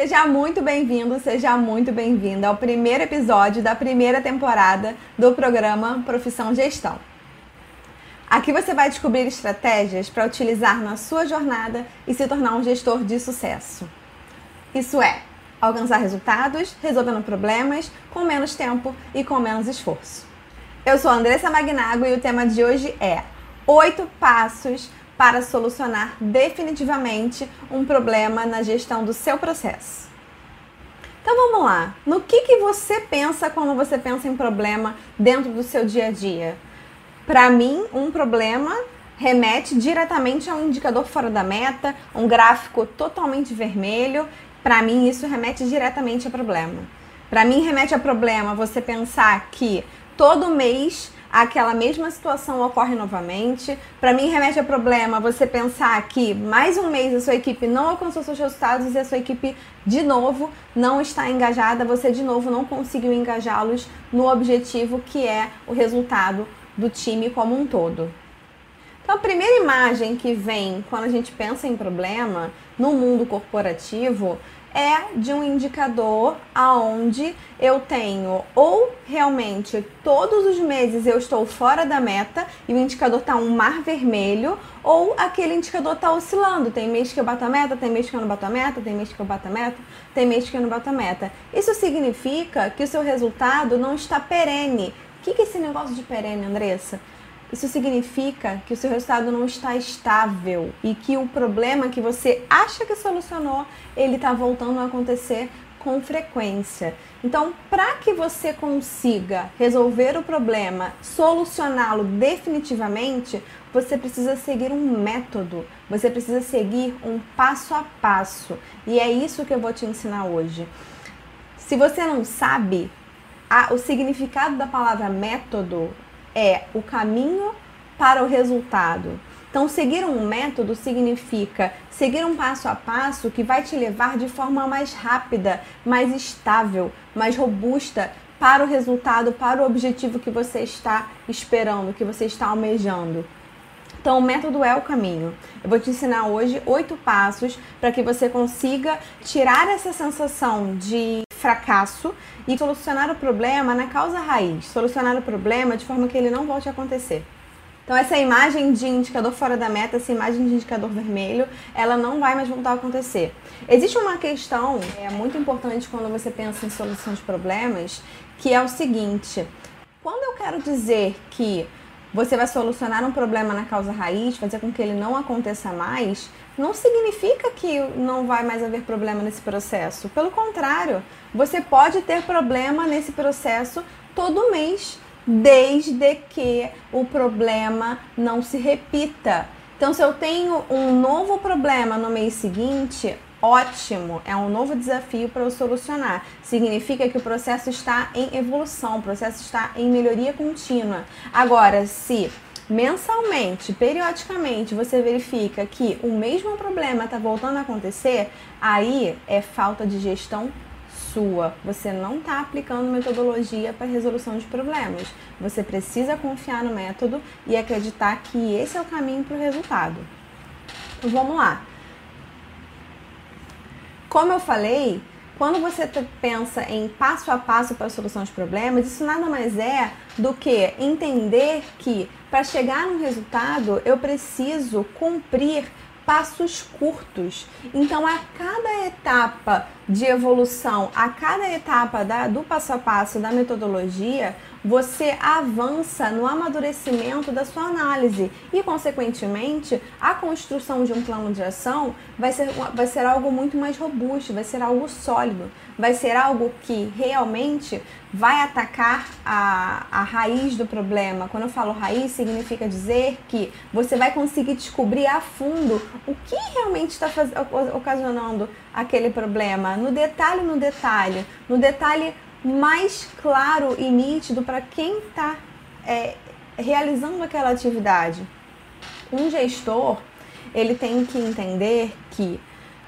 Seja muito bem-vindo, seja muito bem-vinda ao primeiro episódio da primeira temporada do programa Profissão Gestão. Aqui você vai descobrir estratégias para utilizar na sua jornada e se tornar um gestor de sucesso. Isso é, alcançar resultados, resolvendo problemas com menos tempo e com menos esforço. Eu sou Andressa Magnago e o tema de hoje é oito passos para solucionar definitivamente um problema na gestão do seu processo. Então vamos lá. No que, que você pensa quando você pensa em problema dentro do seu dia a dia? Para mim, um problema remete diretamente a um indicador fora da meta, um gráfico totalmente vermelho. Para mim, isso remete diretamente a problema. Para mim, remete a problema você pensar que todo mês aquela mesma situação ocorre novamente. Para mim, remete a problema você pensar que mais um mês a sua equipe não alcançou seus resultados e a sua equipe de novo não está engajada, você de novo não conseguiu engajá-los no objetivo que é o resultado do time como um todo. Então, a primeira imagem que vem quando a gente pensa em problema no mundo corporativo é de um indicador aonde eu tenho ou realmente todos os meses eu estou fora da meta e o indicador está um mar vermelho ou aquele indicador está oscilando. Tem mês que eu bato a meta, tem mês que eu não bato a meta, tem mês que eu bato a meta, tem mês que eu não bato a meta. Isso significa que o seu resultado não está perene. O que é esse negócio de perene, Andressa? Isso significa que o seu resultado não está estável e que o problema que você acha que solucionou, ele está voltando a acontecer com frequência. Então, para que você consiga resolver o problema, solucioná-lo definitivamente, você precisa seguir um método, você precisa seguir um passo a passo. E é isso que eu vou te ensinar hoje. Se você não sabe, a, o significado da palavra método é o caminho para o resultado. Então, seguir um método significa seguir um passo a passo que vai te levar de forma mais rápida, mais estável, mais robusta para o resultado, para o objetivo que você está esperando, que você está almejando. Então, o método é o caminho. Eu vou te ensinar hoje oito passos para que você consiga tirar essa sensação de fracasso e solucionar o problema na causa raiz, solucionar o problema de forma que ele não volte a acontecer. Então essa imagem de indicador fora da meta, essa imagem de indicador vermelho, ela não vai mais voltar a acontecer. Existe uma questão é muito importante quando você pensa em solução de problemas, que é o seguinte: quando eu quero dizer que você vai solucionar um problema na causa raiz, fazer com que ele não aconteça mais, não significa que não vai mais haver problema nesse processo. Pelo contrário, você pode ter problema nesse processo todo mês, desde que o problema não se repita. Então, se eu tenho um novo problema no mês seguinte, ótimo, é um novo desafio para eu solucionar. Significa que o processo está em evolução, o processo está em melhoria contínua. Agora, se mensalmente, periodicamente, você verifica que o mesmo problema está voltando a acontecer, aí é falta de gestão sua. Você não está aplicando metodologia para resolução de problemas. Você precisa confiar no método e acreditar que esse é o caminho para o resultado. Então, vamos lá. Como eu falei, quando você pensa em passo a passo para a solução de problemas, isso nada mais é do que entender que para chegar no resultado eu preciso cumprir passos curtos. Então, a cada etapa de evolução, a cada etapa da, do passo a passo da metodologia, você avança no amadurecimento da sua análise e, consequentemente, a construção de um plano de ação vai ser, vai ser algo muito mais robusto, vai ser algo sólido, vai ser algo que realmente vai atacar a, a raiz do problema. Quando eu falo raiz, significa dizer que você vai conseguir descobrir a fundo o que realmente está ocasionando aquele problema, no detalhe, no detalhe, no detalhe mais claro e nítido para quem está é, realizando aquela atividade. Um gestor ele tem que entender que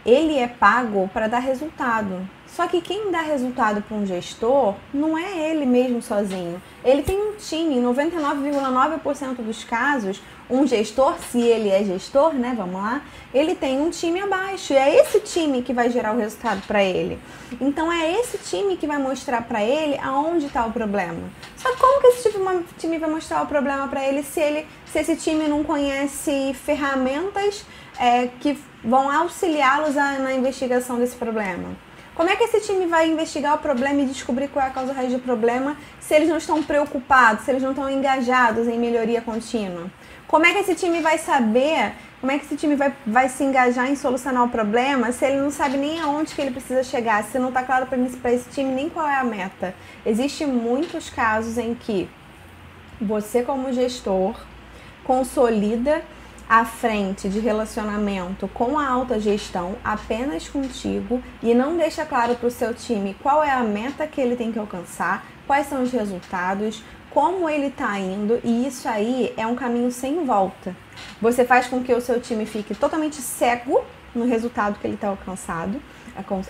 ele é pago para dar resultado. Só que quem dá resultado para um gestor não é ele mesmo sozinho. Ele tem um time, em 99,9% dos casos, um gestor, se ele é gestor, né, vamos lá, ele tem um time abaixo e é esse time que vai gerar o resultado para ele. Então é esse time que vai mostrar para ele aonde está o problema. Só como que esse time vai mostrar o problema para ele se ele se esse time não conhece ferramentas é, que vão auxiliá-los na investigação desse problema? Como é que esse time vai investigar o problema e descobrir qual é a causa raiz do problema se eles não estão preocupados, se eles não estão engajados em melhoria contínua? Como é que esse time vai saber, como é que esse time vai, vai se engajar em solucionar o problema se ele não sabe nem aonde que ele precisa chegar, se não está claro para esse time nem qual é a meta? Existem muitos casos em que você como gestor consolida à frente de relacionamento com a alta gestão apenas contigo e não deixa claro para o seu time qual é a meta que ele tem que alcançar, quais são os resultados, como ele está indo e isso aí é um caminho sem volta. Você faz com que o seu time fique totalmente cego no resultado que ele está alcançado,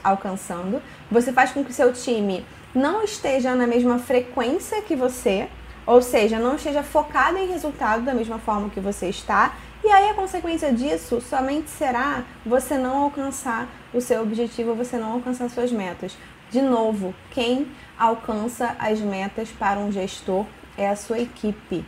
alcançando. Você faz com que o seu time não esteja na mesma frequência que você, ou seja, não esteja focado em resultado da mesma forma que você está e aí a consequência disso somente será você não alcançar o seu objetivo, você não alcançar suas metas. De novo, quem alcança as metas para um gestor é a sua equipe.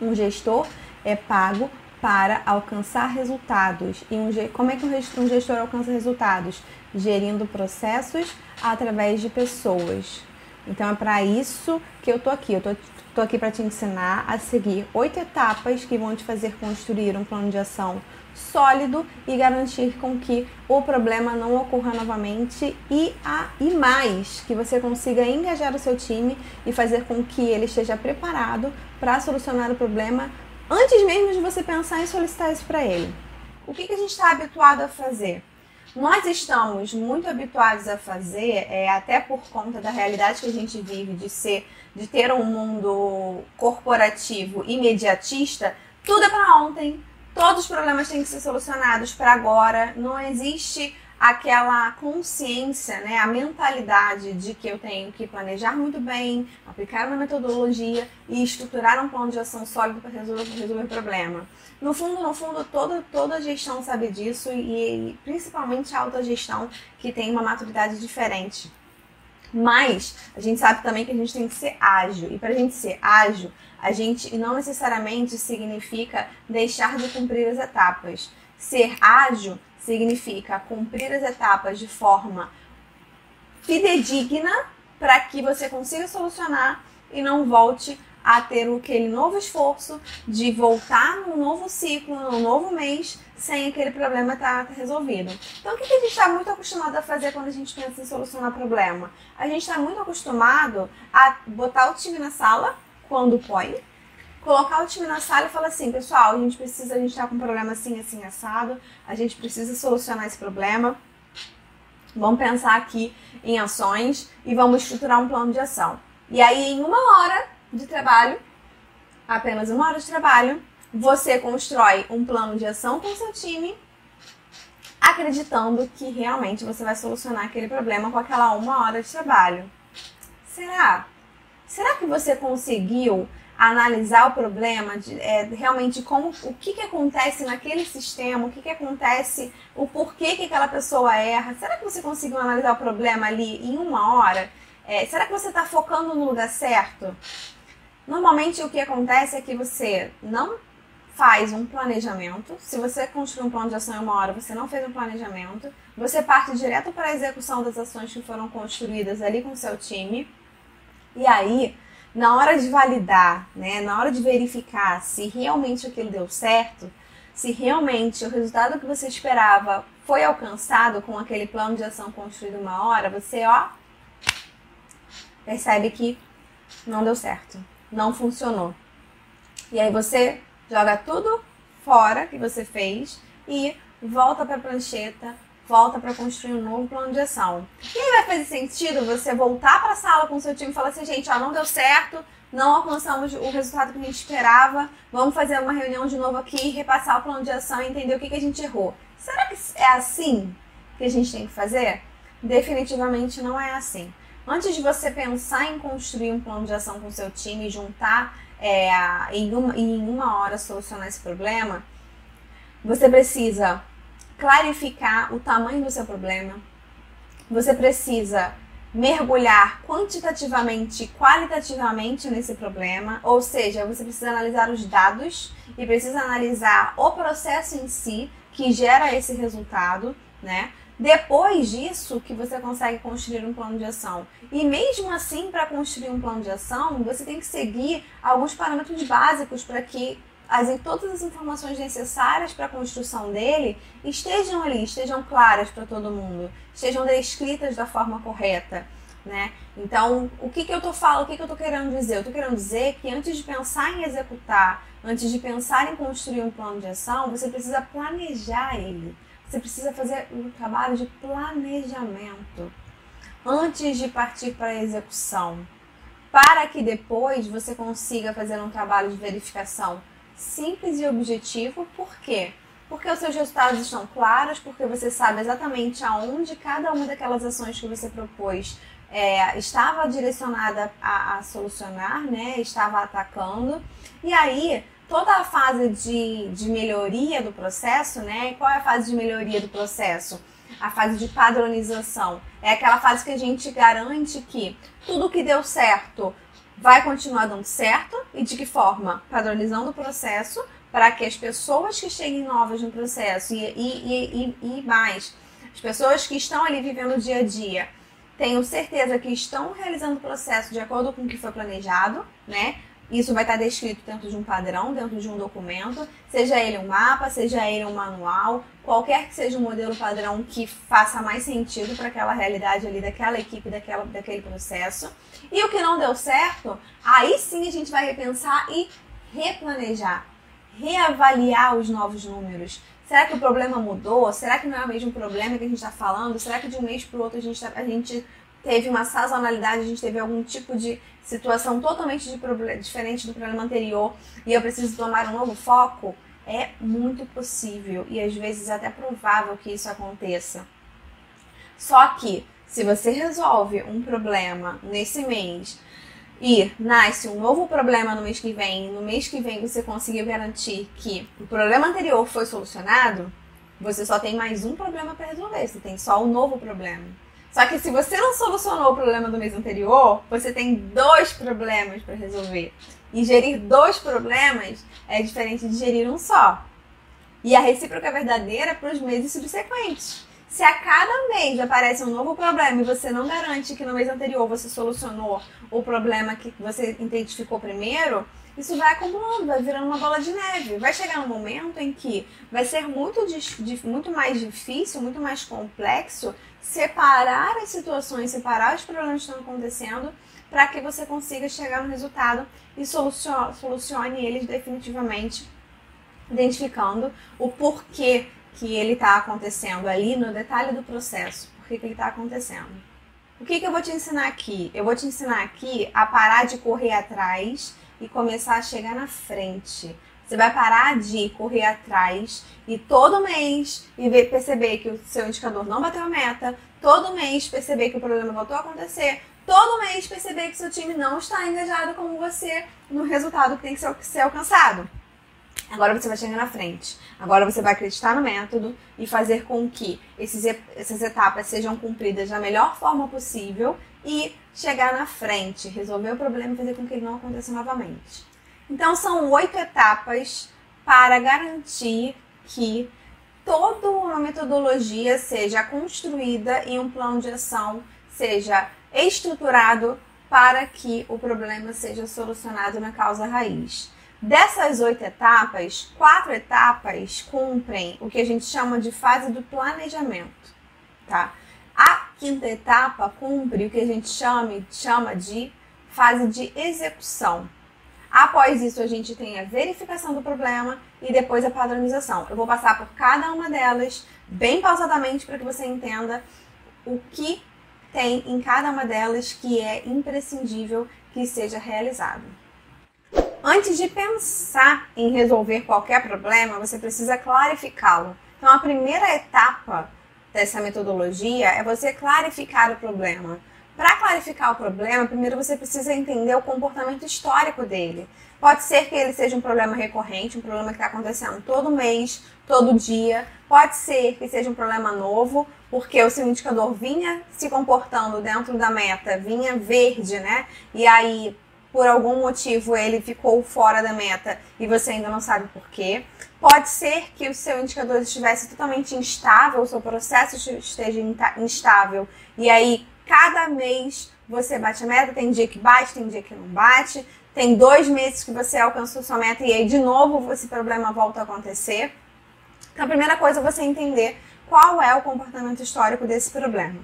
Um gestor é pago para alcançar resultados. E um, como é que um gestor alcança resultados? Gerindo processos através de pessoas. Então é para isso que eu tô aqui. Eu tô Estou aqui para te ensinar a seguir oito etapas que vão te fazer construir um plano de ação sólido e garantir com que o problema não ocorra novamente e, a, e mais, que você consiga engajar o seu time e fazer com que ele esteja preparado para solucionar o problema antes mesmo de você pensar em solicitar isso para ele. O que, que a gente está habituado a fazer? nós estamos muito habituados a fazer, é, até por conta da realidade que a gente vive, de ser, de ter um mundo corporativo imediatista, tudo é para ontem. Todos os problemas têm que ser solucionados para agora. Não existe aquela consciência, né, a mentalidade de que eu tenho que planejar muito bem, aplicar uma metodologia e estruturar um plano de ação sólido para resolver, resolver o problema. No fundo, no fundo, toda, toda gestão sabe disso e, e principalmente a alta gestão que tem uma maturidade diferente. Mas a gente sabe também que a gente tem que ser ágil. E para a gente ser ágil, a gente não necessariamente significa deixar de cumprir as etapas. Ser ágil significa cumprir as etapas de forma fidedigna para que você consiga solucionar e não volte a ter aquele novo esforço de voltar num novo ciclo, num novo mês, sem aquele problema estar tá, resolvido. Então, o que a gente está muito acostumado a fazer quando a gente pensa em solucionar problema? A gente está muito acostumado a botar o time na sala, quando pode, colocar o time na sala e falar assim, pessoal, a gente precisa, a gente está com um problema assim, assim, assado, a gente precisa solucionar esse problema. Vamos pensar aqui em ações e vamos estruturar um plano de ação. E aí, em uma hora, de trabalho, apenas uma hora de trabalho, você constrói um plano de ação com seu time, acreditando que realmente você vai solucionar aquele problema com aquela uma hora de trabalho. Será? Será que você conseguiu analisar o problema, de, é, realmente como o que, que acontece naquele sistema, o que, que acontece, o porquê que aquela pessoa erra? Será que você conseguiu analisar o problema ali em uma hora? É, será que você está focando no lugar certo? Normalmente o que acontece é que você não faz um planejamento. Se você construir um plano de ação em uma hora, você não fez um planejamento. Você parte direto para a execução das ações que foram construídas ali com o seu time. E aí, na hora de validar, né, na hora de verificar se realmente aquilo deu certo, se realmente o resultado que você esperava foi alcançado com aquele plano de ação construído uma hora, você ó percebe que não deu certo não funcionou. E aí você joga tudo fora que você fez e volta para a prancheta, volta para construir um novo plano de ação. E aí vai fazer sentido você voltar para a sala com o seu time e falar assim, gente, ó, não deu certo, não alcançamos o resultado que a gente esperava, vamos fazer uma reunião de novo aqui, repassar o plano de ação e entender o que, que a gente errou. Será que é assim que a gente tem que fazer? Definitivamente não é assim. Antes de você pensar em construir um plano de ação com seu time e juntar é, em, uma, em uma hora solucionar esse problema, você precisa clarificar o tamanho do seu problema, você precisa mergulhar quantitativamente e qualitativamente nesse problema, ou seja, você precisa analisar os dados e precisa analisar o processo em si que gera esse resultado, né? Depois disso que você consegue construir um plano de ação. E mesmo assim, para construir um plano de ação, você tem que seguir alguns parâmetros básicos para que as, todas as informações necessárias para a construção dele estejam ali, estejam claras para todo mundo, estejam descritas da forma correta. Né? Então, o que, que eu tô falando, o que, que eu tô querendo dizer? Eu tô querendo dizer que antes de pensar em executar, antes de pensar em construir um plano de ação, você precisa planejar ele. Você precisa fazer um trabalho de planejamento antes de partir para a execução, para que depois você consiga fazer um trabalho de verificação simples e objetivo. Por quê? Porque os seus resultados estão claros, porque você sabe exatamente aonde cada uma daquelas ações que você propôs é, estava direcionada a, a, solucionar, né? Estava atacando. E aí, toda a fase de, de melhoria do processo, né? Qual é a fase de melhoria do processo? A fase de padronização. É aquela fase que a gente garante que tudo que deu certo vai continuar dando certo e de que forma? Padronizando o processo para que as pessoas que cheguem novas no processo e, e, e, e mais, as pessoas que estão ali vivendo o dia a dia, tenham certeza que estão realizando o processo de acordo com o que foi planejado, né? Isso vai estar descrito dentro de um padrão, dentro de um documento, seja ele um mapa, seja ele um manual, qualquer que seja o um modelo padrão que faça mais sentido para aquela realidade ali daquela equipe, daquela, daquele processo. E o que não deu certo, aí sim a gente vai repensar e replanejar, reavaliar os novos números. Será que o problema mudou? Será que não é o mesmo problema que a gente está falando? Será que de um mês para o outro a gente, tá, a gente teve uma sazonalidade, a gente teve algum tipo de situação totalmente diferente do problema anterior e eu preciso tomar um novo foco? É muito possível e às vezes até provável que isso aconteça. Só que se você resolve um problema nesse mês e nasce um novo problema no mês que vem, no mês que vem você conseguiu garantir que o problema anterior foi solucionado, você só tem mais um problema para resolver, você tem só um novo problema. Só que se você não solucionou o problema do mês anterior, você tem dois problemas para resolver. E gerir dois problemas é diferente de gerir um só. E a recíproca é verdadeira para os meses subsequentes. Se a cada mês aparece um novo problema e você não garante que no mês anterior você solucionou o problema que você identificou primeiro, isso vai acumulando, vai virando uma bola de neve. Vai chegar um momento em que vai ser muito, muito mais difícil, muito mais complexo separar as situações, separar os problemas que estão acontecendo para que você consiga chegar no resultado e solucione, eles definitivamente, identificando o porquê que ele está acontecendo ali no detalhe do processo. Por que ele está acontecendo? O que, que eu vou te ensinar aqui? Eu vou te ensinar aqui a parar de correr atrás e começar a chegar na frente. Você vai parar de correr atrás e todo mês e ver, perceber que o seu indicador não bateu a meta, todo mês perceber que o problema voltou a acontecer, todo mês perceber que seu time não está engajado como você no resultado que tem que ser, ser alcançado. Agora você vai chegar na frente. Agora você vai acreditar no método e fazer com que esses, essas etapas sejam cumpridas da melhor forma possível e chegar na frente, resolver o problema e fazer com que ele não aconteça novamente. Então são oito etapas para garantir que toda uma metodologia seja construída em um plano de ação, seja estruturado para que o problema seja solucionado na causa raiz. Dessas oito etapas, quatro etapas cumprem o que a gente chama de fase do planejamento, tá? A quinta etapa cumpre o que a gente chama, chama de fase de execução. Após isso, a gente tem a verificação do problema e depois a padronização. Eu vou passar por cada uma delas bem pausadamente para que você entenda o que tem em cada uma delas que é imprescindível que seja realizado. Antes de pensar em resolver qualquer problema, você precisa clarificá-lo. Então, a primeira etapa dessa metodologia é você clarificar o problema. Para clarificar o problema, primeiro você precisa entender o comportamento histórico dele. Pode ser que ele seja um problema recorrente, um problema que está acontecendo todo mês, todo dia. Pode ser que seja um problema novo, porque o seu indicador vinha se comportando dentro da meta, vinha verde, né? E aí, por algum motivo, ele ficou fora da meta e você ainda não sabe por quê. Pode ser que o seu indicador estivesse totalmente instável, o seu processo esteja instável, e aí cada mês você bate a meta, tem dia que bate, tem dia que não bate, tem dois meses que você alcançou sua meta e aí de novo esse problema volta a acontecer. Então a primeira coisa é você entender qual é o comportamento histórico desse problema.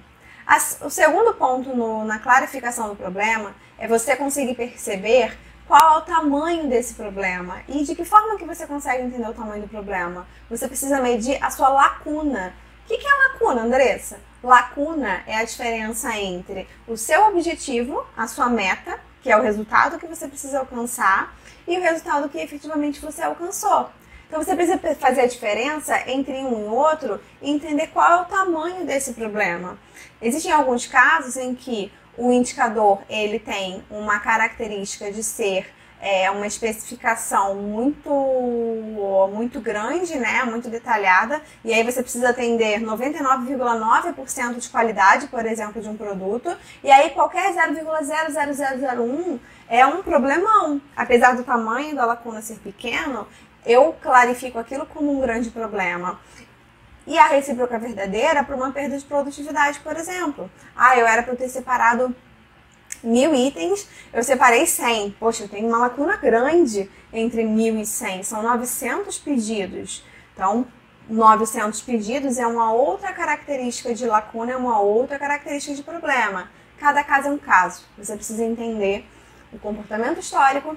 o segundo ponto no, na clarificação do problema é você conseguir perceber qual é o tamanho desse problema e de que forma que você consegue entender o tamanho do problema. Você precisa medir a sua lacuna. O que é lacuna, Andressa? Lacuna é a diferença entre o seu objetivo, a sua meta, que é o resultado que você precisa alcançar, e o resultado que efetivamente você alcançou. Então você precisa fazer a diferença entre um e outro e entender qual é o tamanho desse problema. Existem alguns casos em que o indicador ele tem uma característica de ser é, uma especificação muito muito grande, né, muito detalhada, e aí você precisa atender 99,9% de qualidade, por exemplo, de um produto, e aí qualquer 0,00001 é um problemão. Apesar do tamanho da lacuna ser pequeno, eu clarifico aquilo como um grande problema. E a recíproca verdadeira para uma perda de produtividade, por exemplo. Ah, eu era para ter separado mil itens, eu separei 100. Poxa, eu tenho uma lacuna grande entre mil e 100. São 900 pedidos. Então, 900 pedidos é uma outra característica de lacuna, é uma outra característica de problema. Cada caso é um caso. Você precisa entender o comportamento histórico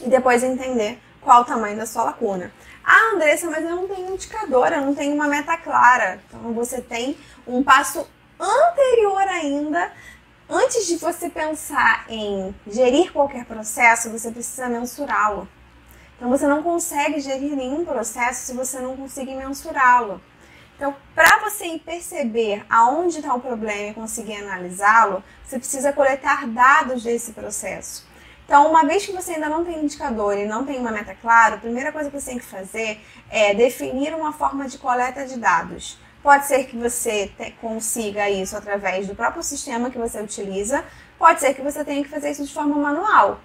e depois entender qual o tamanho da sua lacuna. Ah, Andressa, mas eu não tenho indicador, eu não tenho uma meta clara. Então você tem um passo anterior ainda. Antes de você pensar em gerir qualquer processo, você precisa mensurá-lo. Então você não consegue gerir nenhum processo se você não conseguir mensurá-lo. Então, para você perceber aonde está o problema e conseguir analisá-lo, você precisa coletar dados desse processo. Então, uma vez que você ainda não tem indicador e não tem uma meta clara, a primeira coisa que você tem que fazer é definir uma forma de coleta de dados. Pode ser que você consiga isso através do próprio sistema que você utiliza, pode ser que você tenha que fazer isso de forma manual.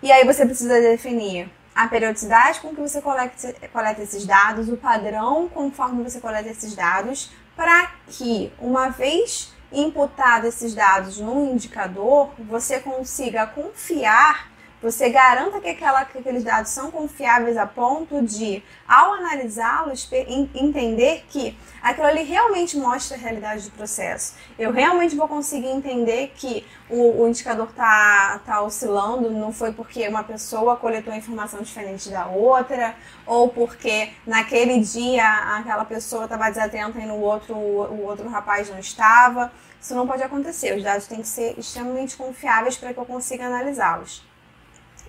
E aí você precisa definir a periodicidade com que você coleta, coleta esses dados, o padrão conforme você coleta esses dados, para que, uma vez imputado esses dados num indicador, você consiga confiar, você garanta que, aquela, que aqueles dados são confiáveis a ponto de, ao analisá-los, entender que aquilo ali realmente mostra a realidade do processo. Eu realmente vou conseguir entender que o, o indicador está tá oscilando, não foi porque uma pessoa coletou informação diferente da outra, ou porque naquele dia aquela pessoa estava desatenta e no outro o outro rapaz não estava. Isso não pode acontecer. Os dados têm que ser extremamente confiáveis para que eu consiga analisá-los.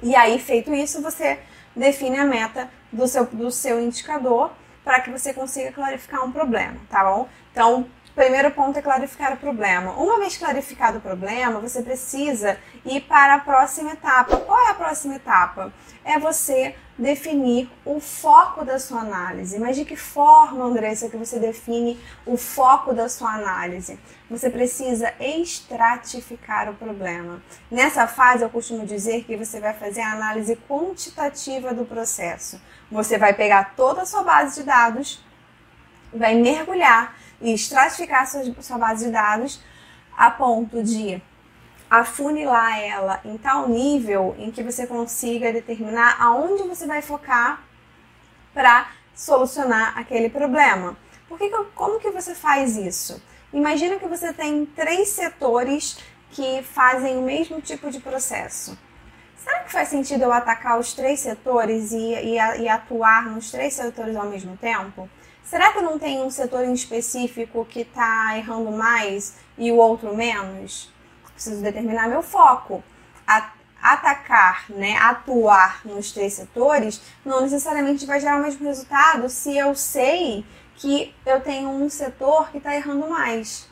E aí, feito isso, você define a meta do seu, do seu indicador para que você consiga clarificar um problema, tá bom? Então, primeiro ponto é clarificar o problema. Uma vez clarificado o problema, você precisa ir para a próxima etapa. Qual é a próxima etapa? É você definir o foco da sua análise. Mas de que forma, Andressa, que você define o foco da sua análise? Você precisa estratificar o problema. Nessa fase, eu costumo dizer que você vai fazer a análise quantitativa do processo. Você vai pegar toda a sua base de dados, vai mergulhar e estratificar sua, sua base de dados a ponto de afunilar ela em tal nível em que você consiga determinar aonde você vai focar para solucionar aquele problema. Porque como que você faz isso? Imagina que você tem três setores que fazem o mesmo tipo de processo. Será que faz sentido eu atacar os três setores e, e, e atuar nos três setores ao mesmo tempo? Será que não tem um setor em específico que está errando mais e o outro menos? Preciso determinar meu foco. Atacar, né, atuar nos três setores não necessariamente vai gerar o mesmo resultado se eu sei que eu tenho um setor que está errando mais.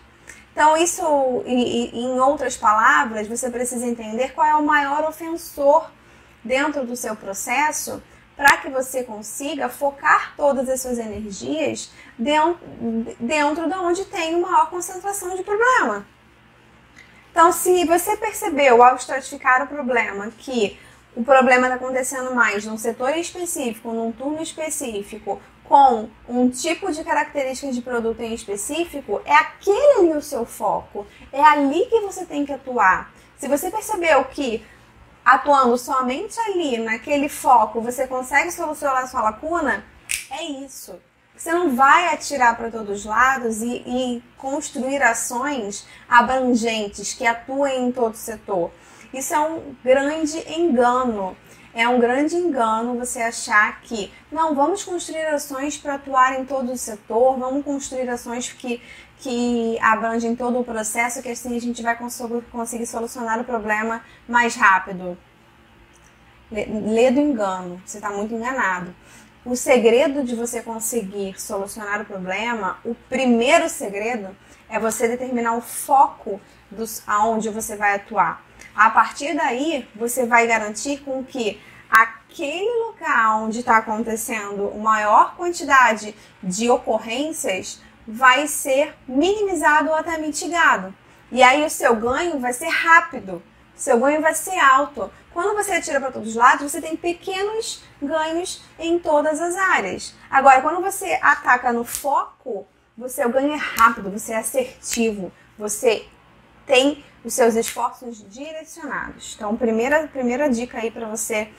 Então, isso, em outras palavras, você precisa entender qual é o maior ofensor dentro do seu processo para que você consiga focar todas as suas energias dentro, de onde tem maior concentração de problema. Então, se você percebeu ao estratificar o problema que o problema está acontecendo mais num setor específico, num turno específico, com um tipo de característica de produto em específico, é aquele ali o seu foco. É ali que você tem que atuar. Se você percebeu que atuando somente ali, naquele foco, você consegue solucionar a sua lacuna, é isso. Você não vai atirar para todos os lados e, e, construir ações abrangentes que atuem em todo o setor. Isso é um grande engano. É um grande engano você achar que, não, vamos construir ações para atuar em todo o setor, vamos construir ações que, que abrangem todo o processo, que assim a gente vai conseguir solucionar o problema mais rápido. Lê do engano, você está muito enganado. O segredo de você conseguir solucionar o problema, o primeiro segredo é você determinar o foco dos, aonde você vai atuar. A partir daí, você vai garantir com que aquele local onde está acontecendo maior quantidade de ocorrências vai ser minimizado ou até mitigado. E aí o seu ganho vai ser rápido, seu ganho vai ser alto. Quando você atira para todos os lados, você tem pequenos ganhos em todas as áreas. Agora, quando você ataca no foco, você o ganho é rápido, você é assertivo, você tem os seus esforços direcionados. Então, primeira, primeira dica aí para você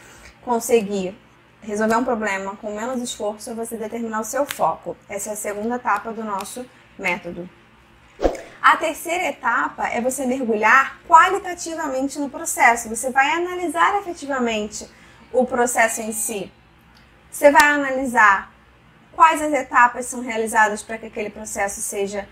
conseguir resolver um problema com menos esforço é você determinar o seu foco. Essa é a segunda etapa do nosso método. A terceira etapa é você mergulhar qualitativamente no processo. Você vai analisar efetivamente o processo em si. Você vai analisar quais as etapas são realizadas para que aquele processo seja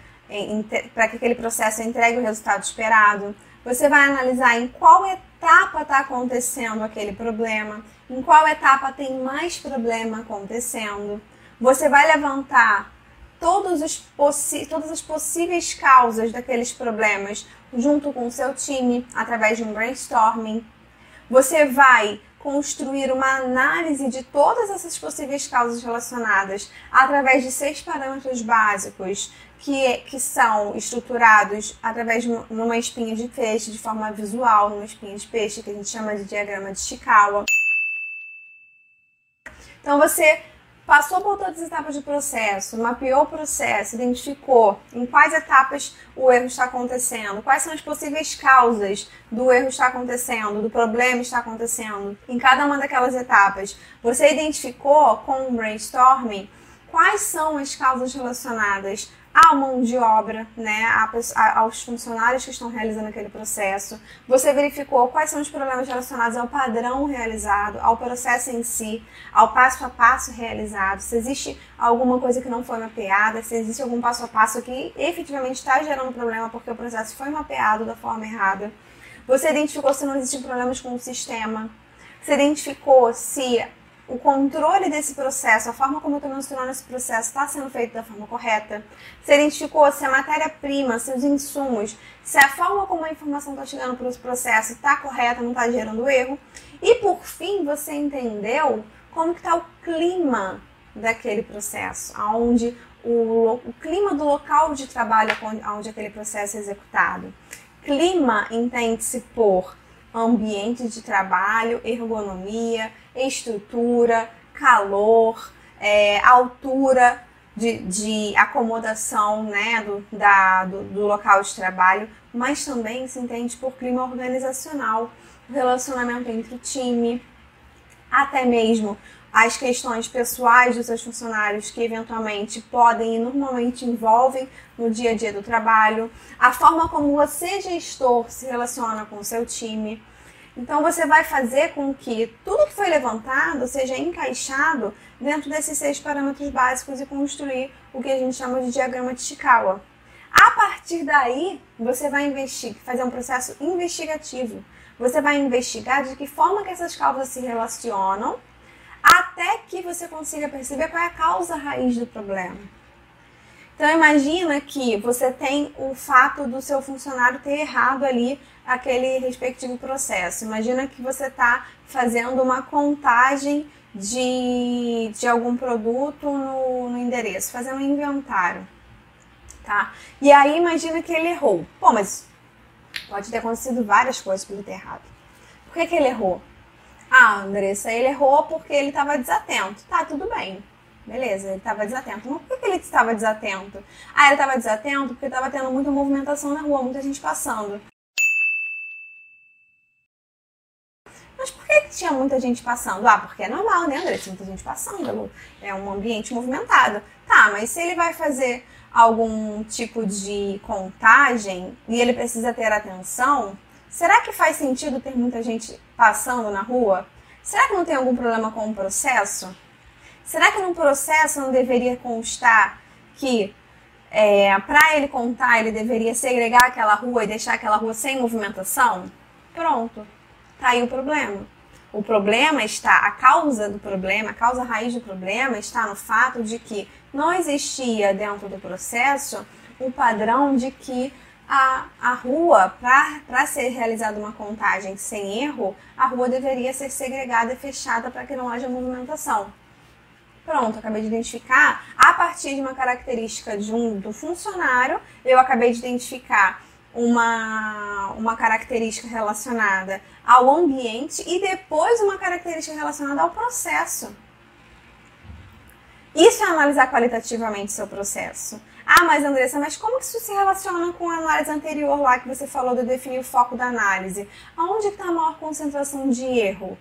para que aquele processo entregue o resultado esperado. Você vai analisar em qual etapa está acontecendo aquele problema, em qual etapa tem mais problema acontecendo. Você vai levantar todos os todas as possíveis causas daqueles problemas junto com o seu time através de um brainstorming. Você vai construir uma análise de todas essas possíveis causas relacionadas através de seis parâmetros básicos que, que são estruturados através de uma espinha de peixe de forma visual, numa espinha de peixe que a gente chama de diagrama de Chikawa. Então você passou por todas as etapas do processo, mapeou o processo, identificou em quais etapas o erro está acontecendo, quais são as possíveis causas do erro estar acontecendo, do problema estar acontecendo, em cada uma daquelas etapas. Você identificou com o brainstorming quais são as causas relacionadas à mão de obra, né, aos funcionários que estão realizando aquele processo. Você verificou quais são os problemas relacionados ao padrão realizado, ao processo em si, ao passo a passo realizado, se existe alguma coisa que não foi mapeada, se existe algum passo a passo que efetivamente está gerando problema porque o processo foi mapeado da forma errada. Você identificou se não existem problemas com o sistema. Você identificou se o controle desse processo, a forma como eu estou mencionando esse processo está sendo feito da forma correta. Você identificou se a matéria-prima, seus insumos, se a forma como a informação está chegando para esse processo está correta, não está gerando erro. E por fim, você entendeu como está o clima daquele processo, aonde o, o clima do local de trabalho onde aquele processo é executado. Clima entende-se por ambiente de trabalho, ergonomia, estrutura, calor, é, altura de, de, acomodação né, do, da, do, do, local de trabalho, mas também se entende por clima organizacional, relacionamento entre o time, até mesmo as questões pessoais dos seus funcionários que eventualmente podem e normalmente envolvem no dia a dia do trabalho, a forma como você, gestor, se relaciona com o seu time. Então você vai fazer com que tudo que foi levantado seja encaixado dentro desses seis parâmetros básicos e construir o que a gente chama de diagrama de Chikawa. A partir daí, você vai investir, fazer um processo investigativo. Você vai investigar de que forma que essas causas se relacionam até que você consiga perceber qual é a causa raiz do problema. Então imagina que você tem o fato do seu funcionário ter errado ali aquele respectivo processo. Imagina que você está fazendo uma contagem de, de algum produto no, no endereço, fazendo um inventário. Tá? E aí imagina que ele errou. Pô, mas pode ter acontecido várias coisas para ele ter errado. Por que, que ele errou? Ah, Andressa, ele errou porque ele estava desatento. Tá, tudo bem. Beleza, ele estava desatento. Mas por que ele estava desatento? Ah, ele estava desatento porque estava tendo muita movimentação na rua, muita gente passando. Mas por que, tinha muita gente passando? Ah, porque é normal, né, André? Tinha muita gente passando. É um ambiente movimentado. Tá, mas se ele vai fazer algum tipo de contagem e ele precisa ter atenção, será que faz sentido ter muita gente passando na rua? Será que não tem algum problema com o processo? Será que no processo não deveria constar que é, para ele contar ele deveria segregar aquela rua e deixar aquela rua sem movimentação? Pronto, tá aí o problema. O problema está, a causa do problema, a causa raiz do problema está no fato de que não existia dentro do processo o padrão de que a, a rua, para ser realizada uma contagem sem erro, a rua deveria ser segregada e fechada para que não haja movimentação. Pronto, acabei de identificar a partir de uma característica de um, do funcionário, eu acabei de identificar uma, uma característica relacionada ao ambiente e depois uma característica relacionada ao processo. Isso é analisar qualitativamente seu processo. Ah, mas Andressa, mas como que isso se relaciona com a análise anterior lá que você falou de definir o foco da análise? Aonde está a maior concentração de erro?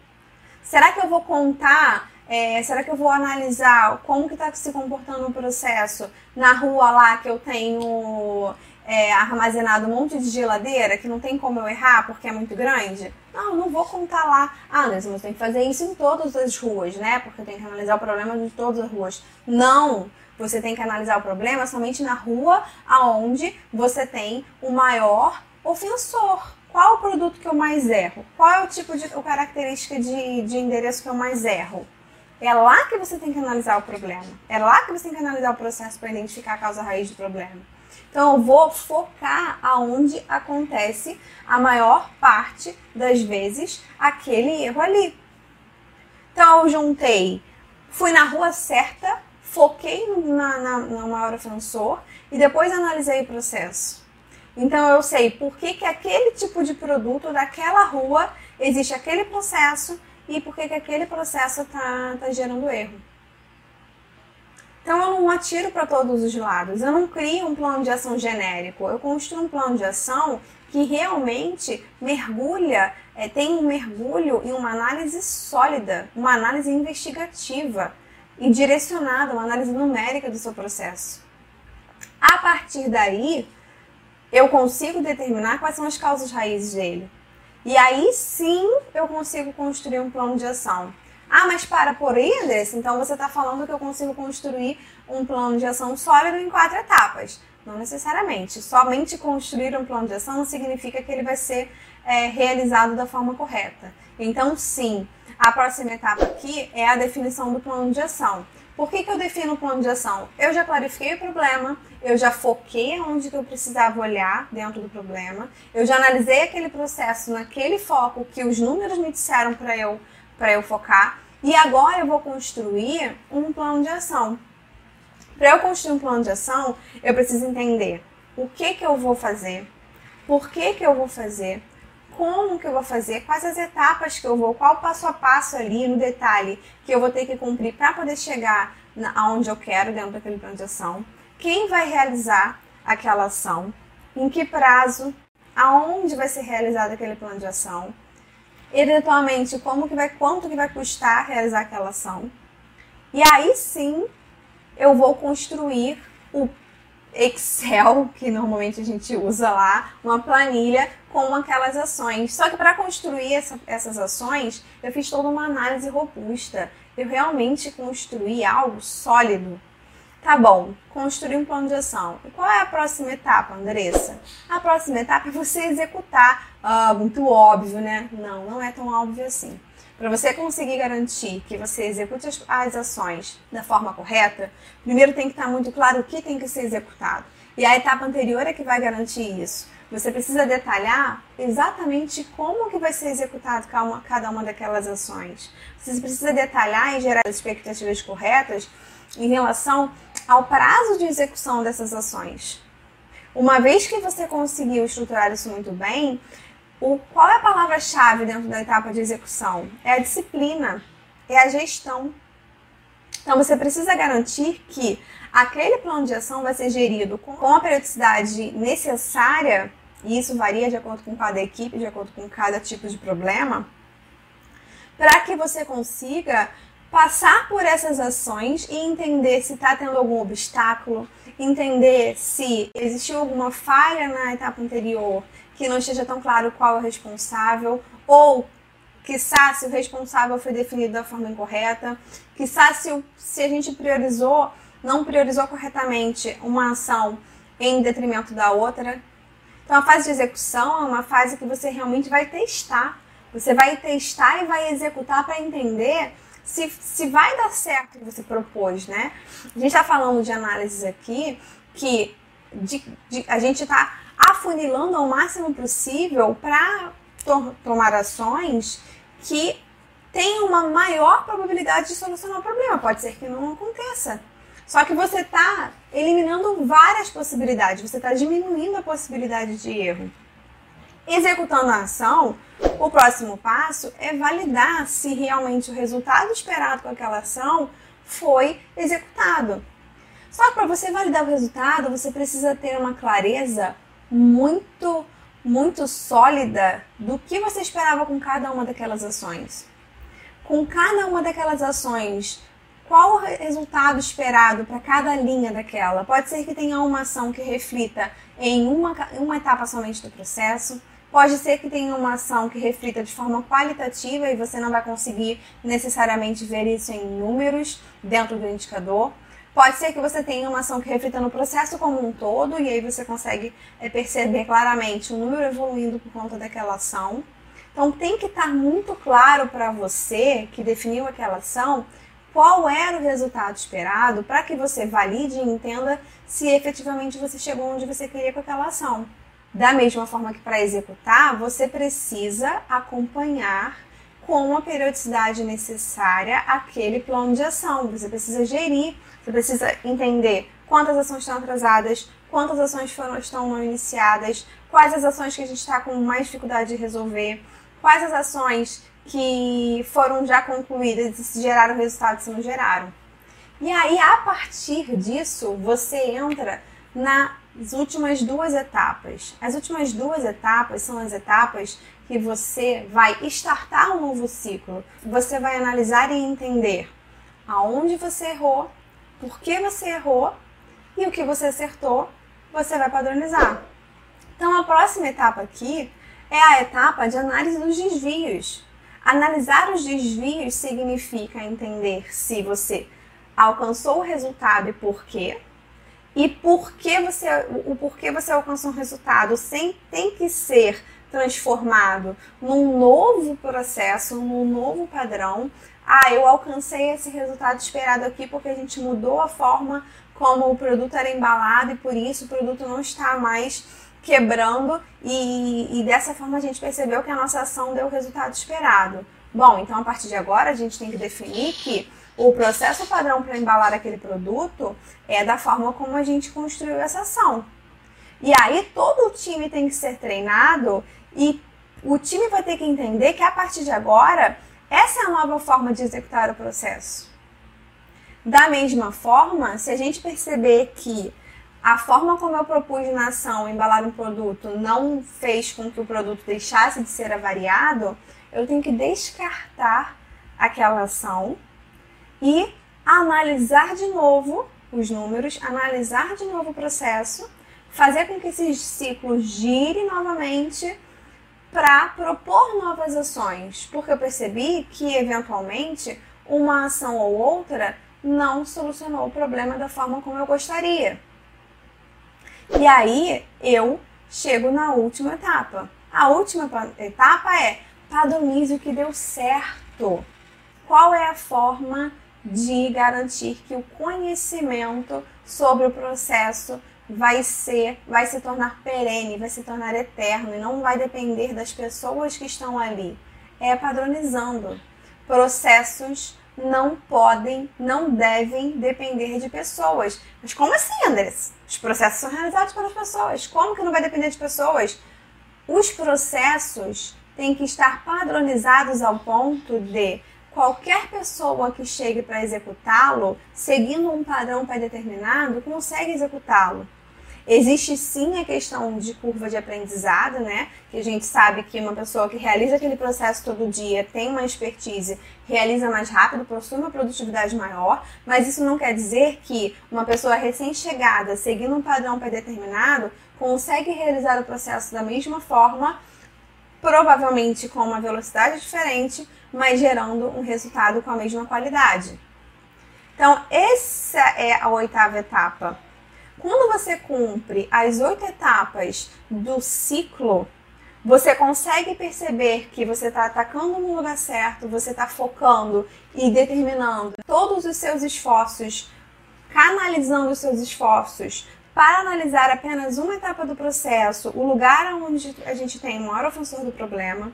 Será que eu vou contar é, será que eu vou analisar como que está se comportando o processo na rua lá que eu tenho é, armazenado um monte de geladeira que não tem como eu errar porque é muito grande? Não, não vou contar lá. Ah, mas tem que fazer isso em todas as ruas, né? Porque tem que analisar o problema de todas as ruas. Não! Você tem que analisar o problema somente na rua aonde você tem o maior ofensor. Qual o produto que eu mais erro? Qual é o tipo de característica de, de endereço que eu mais erro? É lá que você tem que analisar o problema. É lá que você tem que analisar o processo para identificar a causa raiz do problema. Então eu vou focar aonde acontece a maior parte das vezes aquele erro ali. Então eu juntei, fui na rua certa, foquei na, na, no maior ofensor e depois analisei o processo. Então eu sei por que, que aquele tipo de produto daquela rua existe aquele processo e por que, que aquele processo está tá gerando erro. Então eu não atiro para todos os lados, eu não crio um plano de ação genérico, eu construo um plano de ação que realmente mergulha, é, tem um mergulho em uma análise sólida, uma análise investigativa e direcionada, uma análise numérica do seu processo. A partir daí, eu consigo determinar quais são as causas raízes dele. E aí sim eu consigo construir um plano de ação. Ah, mas para por então você está falando que eu consigo construir um plano de ação sólido em quatro etapas. Não necessariamente. Somente construir um plano de ação não significa que ele vai ser é, realizado da forma correta. Então, sim, a próxima etapa aqui é a definição do plano de ação. Por que, que eu defino o plano de ação? Eu já clarifiquei o problema, eu já foquei onde que eu precisava olhar dentro do problema, eu já analisei aquele processo naquele foco que os números me disseram para eu, eu focar, e agora eu vou construir um plano de ação. Para eu construir um plano de ação, eu preciso entender o que, que eu vou fazer, por que, que eu vou fazer, como que eu vou fazer, quais as etapas que eu vou, qual passo a passo ali no detalhe que eu vou ter que cumprir para poder chegar aonde eu quero dentro daquele plano de ação, quem vai realizar aquela ação, em que prazo, aonde vai ser realizado aquele plano de ação, eventualmente como que vai, quanto que vai custar realizar aquela ação. E aí sim eu vou construir o Excel, que normalmente a gente usa lá, uma planilha com aquelas ações. Só que para construir essa, essas ações, eu fiz toda uma análise robusta. Eu realmente construí algo sólido. Tá bom, construir um plano de ação. E qual é a próxima etapa, Andressa? A próxima etapa é você executar. Ah, muito óbvio, né? Não, não é tão óbvio assim. para você conseguir garantir que você execute as, as, ações da forma correta, primeiro tem que estar muito claro o que tem que ser executado. E a etapa anterior é que vai garantir isso. Você precisa detalhar exatamente como que vai ser executado cada uma daquelas ações. Você precisa detalhar e gerar as expectativas corretas em relação ao prazo de execução dessas ações. Uma vez que você conseguiu estruturar isso muito bem, o, qual é a palavra-chave dentro da etapa de execução? É a disciplina, é a gestão. Então você precisa garantir que aquele plano de ação vai ser gerido com a periodicidade necessária, e isso varia de acordo com cada equipe, de acordo com cada tipo de problema, para que você consiga passar por essas ações e entender se está tendo algum obstáculo, entender se existiu alguma falha na etapa anterior que não esteja tão claro qual é o responsável, ou quiçá se o responsável foi definido da forma incorreta, quiçá se, o, se a gente priorizou, não priorizou corretamente uma ação em detrimento da outra. Então a fase de execução é uma fase que você realmente vai testar. Você vai testar e vai executar para entender se, se vai dar certo o que você propôs, né? A gente está falando de análises aqui que de, de, a gente está afunilando ao máximo possível para to tomar ações que tenham uma maior probabilidade de solucionar o problema. Pode ser que não aconteça. Só que você está eliminando várias possibilidades, você está diminuindo a possibilidade de erro. Executando a ação, o próximo passo é validar se realmente o resultado esperado com aquela ação foi executado. Só que para você validar o resultado, você precisa ter uma clareza muito, muito sólida do que você esperava com cada uma daquelas ações. Com cada uma daquelas ações, qual o resultado esperado para cada linha daquela? Pode ser que tenha uma ação que reflita em uma, uma etapa somente do processo, Pode ser que tenha uma ação que reflita de forma qualitativa e você não vai conseguir necessariamente ver isso em números dentro do indicador. Pode ser que você tenha uma ação que reflita no processo como um todo, e aí você consegue é, perceber claramente o número evoluindo por conta daquela ação. Então tem que estar muito claro para você que definiu aquela ação qual era o resultado esperado para que você valide e entenda se efetivamente você chegou onde você queria com aquela ação. Da mesma forma que para executar, você precisa acompanhar com a periodicidade necessária aquele plano de ação. Você precisa gerir você precisa entender quantas ações estão atrasadas, quantas ações foram, estão não iniciadas, quais as ações que a gente está com mais dificuldade de resolver, quais as ações que foram já concluídas e se geraram resultados se não geraram. E aí, a partir disso, você entra nas últimas duas etapas. As últimas duas etapas são as etapas que você vai startar um novo ciclo. Você vai analisar e entender aonde você errou por que você errou e o que você acertou, você vai padronizar. Então, a próxima etapa aqui é a etapa de análise dos desvios. Analisar os desvios significa entender se você alcançou o resultado e por quê. E por que você, o porquê você alcançou um resultado sem, tem que ser transformado num novo processo, num novo padrão, ah, eu alcancei esse resultado esperado aqui porque a gente mudou a forma como o produto era embalado e por isso o produto não está mais quebrando e, e dessa forma a gente percebeu que a nossa ação deu o resultado esperado. Bom, então a partir de agora a gente tem que definir que o processo padrão para embalar aquele produto é da forma como a gente construiu essa ação. E aí todo o time tem que ser treinado e o time vai ter que entender que a partir de agora essa é a nova forma de executar o processo. Da mesma forma, se a gente perceber que a forma como eu propus na ação embalar um produto não fez com que o produto deixasse de ser avariado, eu tenho que descartar aquela ação e analisar de novo os números, analisar de novo o processo, fazer com que esses ciclos girem novamente para propor novas ações, porque eu percebi que eventualmente uma ação ou outra não solucionou o problema da forma como eu gostaria. E aí eu chego na última etapa. A última etapa é padronize o que deu certo, qual é a forma de garantir que o conhecimento sobre o processo vai ser, vai se tornar perene, vai se tornar eterno e não vai depender das pessoas que estão ali. É padronizando. Processos não podem, não devem depender de pessoas. Mas como assim, Andressa? Os processos são realizados pelas pessoas. Como que não vai depender de pessoas? Os processos têm que estar padronizados ao ponto de qualquer pessoa que chegue para executá-lo, seguindo um padrão pré-determinado, consegue executá-lo. Existe sim a questão de curva de aprendizado, né? Que a gente sabe que uma pessoa que realiza aquele processo todo dia tem uma expertise, realiza mais rápido, possui uma produtividade maior, mas isso não quer dizer que uma pessoa recém-chegada, seguindo um padrão pré-determinado, consegue realizar o processo da mesma forma, provavelmente com uma velocidade diferente, mas gerando um resultado com a mesma qualidade. Então, essa é a oitava etapa quando você cumpre as oito etapas do ciclo, você consegue perceber que você está atacando no lugar certo, você está focando e determinando todos os seus esforços, canalizando os seus esforços para analisar apenas uma etapa do processo, o lugar onde a gente tem o maior ofensor do problema.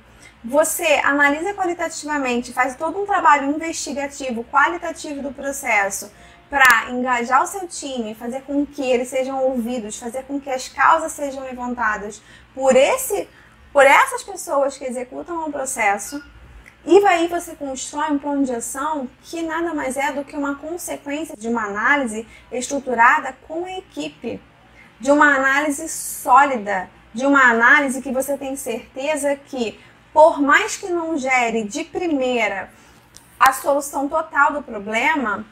Você analisa qualitativamente, faz todo um trabalho investigativo, qualitativo do processo para engajar o seu time, fazer com que eles sejam ouvidos, fazer com que as causas sejam levantadas por esse, por essas pessoas que executam o processo. E aí você constrói um plano de ação que nada mais é do que uma consequência de uma análise estruturada com a equipe, de uma análise sólida, de uma análise que você tem certeza que, por mais que não gere de primeira a solução total do problema,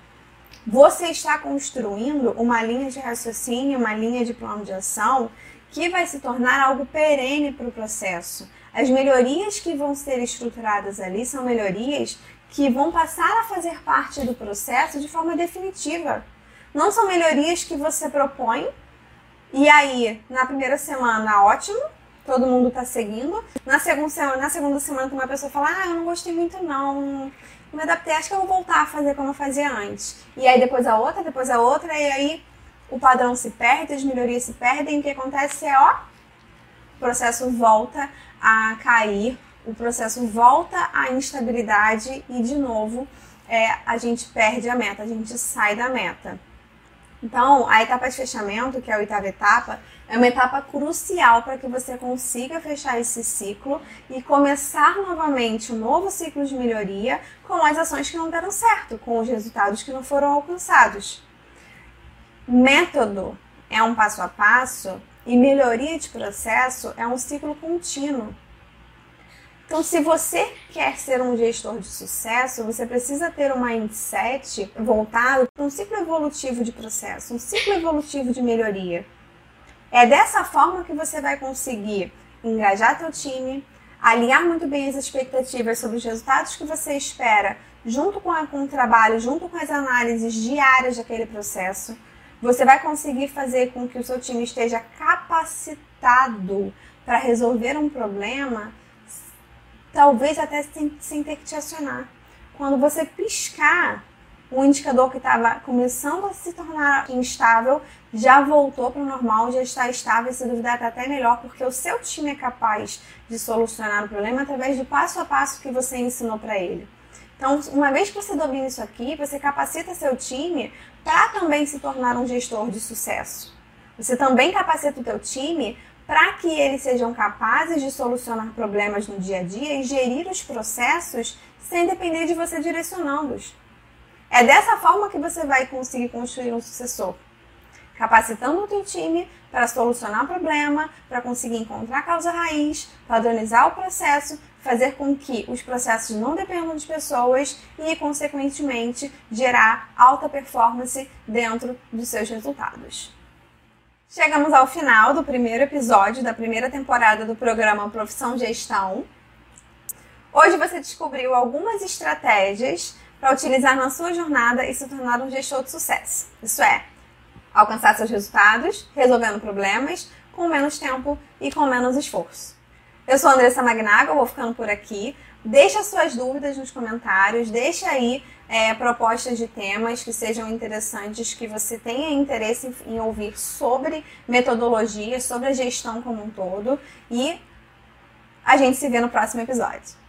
você está construindo uma linha de raciocínio, uma linha de plano de ação que vai se tornar algo perene para o processo. As melhorias que vão ser estruturadas ali são melhorias que vão passar a fazer parte do processo de forma definitiva. Não são melhorias que você propõe e aí na primeira semana ótimo, todo mundo está seguindo. Na segunda semana, na segunda semana uma pessoa fala: "Ah, eu não gostei muito não" me adaptei, acho que eu vou voltar a fazer como eu fazia antes. E aí depois a outra, depois a outra, e aí o padrão se perde, as melhorias se perdem, o que acontece é, ó, o processo volta a cair, o processo volta à instabilidade e de novo é, a gente perde a meta, a gente sai da meta. Então, a etapa de fechamento, que é a oitava etapa, é uma etapa crucial para que você consiga fechar esse ciclo e começar novamente um novo ciclo de melhoria com as ações que não deram certo, com os resultados que não foram alcançados. Método é um passo a passo e melhoria de processo é um ciclo contínuo. Então, se você quer ser um gestor de sucesso, você precisa ter um mindset voltado para um ciclo evolutivo de processo, um ciclo evolutivo de melhoria. É dessa forma que você vai conseguir engajar teu time, alinhar muito bem as expectativas sobre os resultados que você espera, junto com, a, com o trabalho, junto com as análises diárias daquele processo. Você vai conseguir fazer com que o seu time esteja capacitado para resolver um problema talvez até sem, sem ter que te acionar. Quando você piscar, o indicador que estava começando a se tornar instável já voltou para o normal, já está estável, se duvidar está até melhor, porque o seu time é capaz de solucionar o problema através do passo a passo que você ensinou para ele. Então, uma vez que você domina isso aqui, você capacita seu time para também se tornar um gestor de sucesso. Você também capacita o teu time para que eles sejam capazes de solucionar problemas no dia a dia e gerir os processos sem depender de você direcionando-os. É dessa forma que você vai conseguir construir um sucessor. Capacitando o teu time para solucionar o problema, para conseguir encontrar a causa raiz, padronizar o processo, fazer com que os processos não dependam de pessoas e, consequentemente, gerar alta performance dentro dos seus resultados. Chegamos ao final do primeiro episódio da primeira temporada do programa Profissão Gestão. Hoje você descobriu algumas estratégias para utilizar na sua jornada e se tornar um gestor de sucesso. Isso é, alcançar seus resultados, resolvendo problemas, com menos tempo e com menos esforço. Eu sou Andressa Magnaga, vou ficando por aqui. Deixa suas dúvidas nos comentários, deixa aí é, propostas de temas que sejam interessantes, que você tenha interesse em, ouvir sobre metodologia, sobre a gestão como um todo. E a gente se vê no próximo episódio.